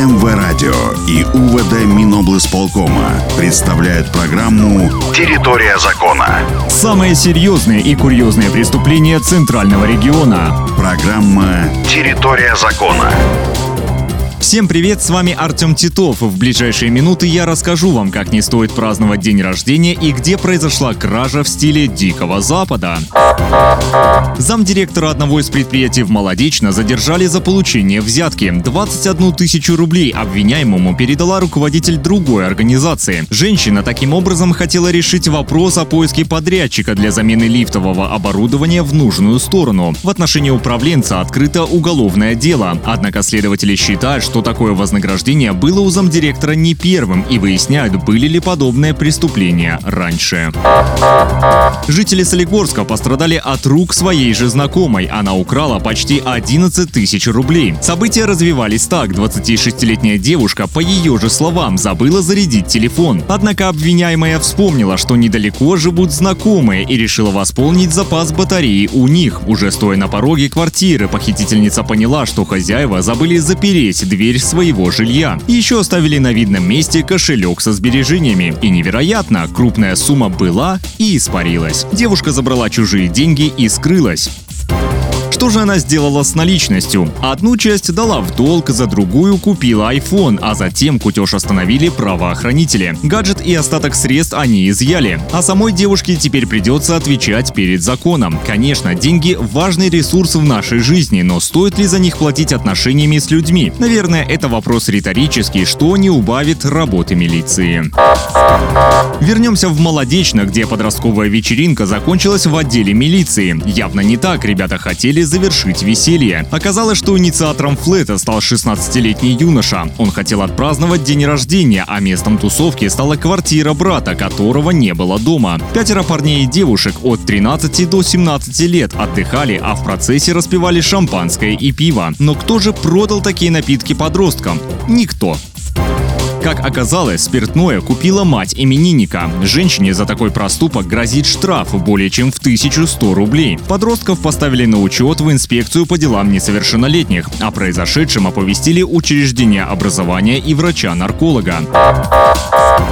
МВ-радио и УВД Миноблсполкома представляют программу «Территория закона». Самые серьезные и курьезные преступления Центрального региона. Программа «Территория закона». Всем привет, с вами Артем Титов. В ближайшие минуты я расскажу вам, как не стоит праздновать день рождения и где произошла кража в стиле Дикого Запада. Замдиректора одного из предприятий в Молодечно задержали за получение взятки. 21 тысячу рублей обвиняемому передала руководитель другой организации. Женщина таким образом хотела решить вопрос о поиске подрядчика для замены лифтового оборудования в нужную сторону. В отношении управленца открыто уголовное дело. Однако следователи считают, что такое вознаграждение было у замдиректора не первым и выясняют, были ли подобные преступления раньше. Жители Солигорска пострадали от рук своей же знакомой. Она украла почти 11 тысяч рублей. События развивались так. 26-летняя девушка, по ее же словам, забыла зарядить телефон. Однако обвиняемая вспомнила, что недалеко живут знакомые и решила восполнить запас батареи у них. Уже стоя на пороге квартиры, похитительница поняла, что хозяева забыли запереть дверь дверь своего жилья. Еще оставили на видном месте кошелек со сбережениями. И невероятно, крупная сумма была и испарилась. Девушка забрала чужие деньги и скрылась. Что же она сделала с наличностью? Одну часть дала в долг, за другую купила iPhone, а затем кутеж остановили правоохранители. Гаджет и остаток средств они изъяли. А самой девушке теперь придется отвечать перед законом. Конечно, деньги – важный ресурс в нашей жизни, но стоит ли за них платить отношениями с людьми? Наверное, это вопрос риторический, что не убавит работы милиции. Вернемся в Молодечно, где подростковая вечеринка закончилась в отделе милиции. Явно не так ребята хотели завершить веселье. Оказалось, что инициатором флета стал 16-летний юноша. Он хотел отпраздновать день рождения, а местом тусовки стала квартира брата, которого не было дома. Пятеро парней и девушек от 13 до 17 лет отдыхали, а в процессе распивали шампанское и пиво. Но кто же продал такие напитки подросткам? Никто. Как оказалось, спиртное купила мать именинника. Женщине за такой проступок грозит штраф более чем в 1100 рублей. Подростков поставили на учет в инспекцию по делам несовершеннолетних. О произошедшем оповестили учреждения образования и врача-нарколога.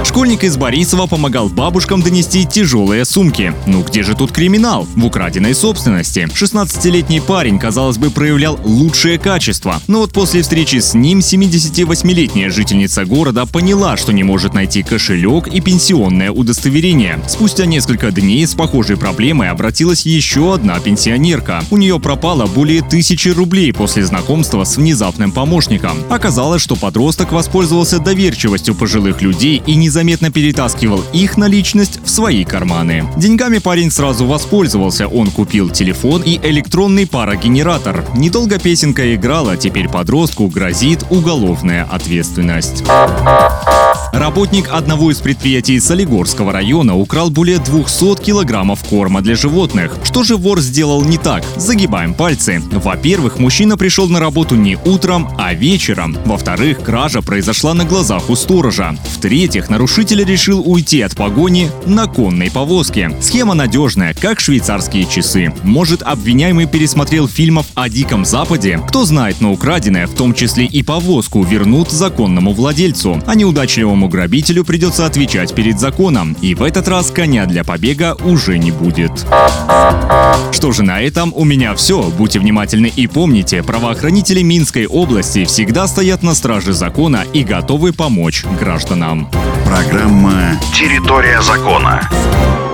Школьник из Борисова помогал бабушкам донести тяжелые сумки. Ну где же тут криминал? В украденной собственности. 16-летний парень, казалось бы, проявлял лучшее качество. Но вот после встречи с ним 78-летняя жительница города поняла, что не может найти кошелек и пенсионное удостоверение. Спустя несколько дней с похожей проблемой обратилась еще одна пенсионерка. У нее пропало более тысячи рублей после знакомства с внезапным помощником. Оказалось, что подросток воспользовался доверчивостью пожилых людей и незаметно перетаскивал их наличность в свои карманы. Деньгами парень сразу воспользовался. Он купил телефон и электронный парогенератор. Недолго песенка играла, теперь подростку грозит уголовная ответственность. Работник одного из предприятий Солигорского района украл более 200 килограммов корма для животных. Что же вор сделал не так? Загибаем пальцы. Во-первых, мужчина пришел на работу не утром, а вечером. Во-вторых, кража произошла на глазах у сторожа. В-третьих, нарушитель решил уйти от погони на конной повозке. Схема надежная, как швейцарские часы. Может, обвиняемый пересмотрел фильмов о Диком Западе? Кто знает, но украденное, в том числе и повозку, вернут законному владельцу а неудачливому грабителю придется отвечать перед законом. И в этот раз коня для побега уже не будет. Что же на этом у меня все. Будьте внимательны и помните, правоохранители Минской области всегда стоят на страже закона и готовы помочь гражданам. Программа «Территория закона».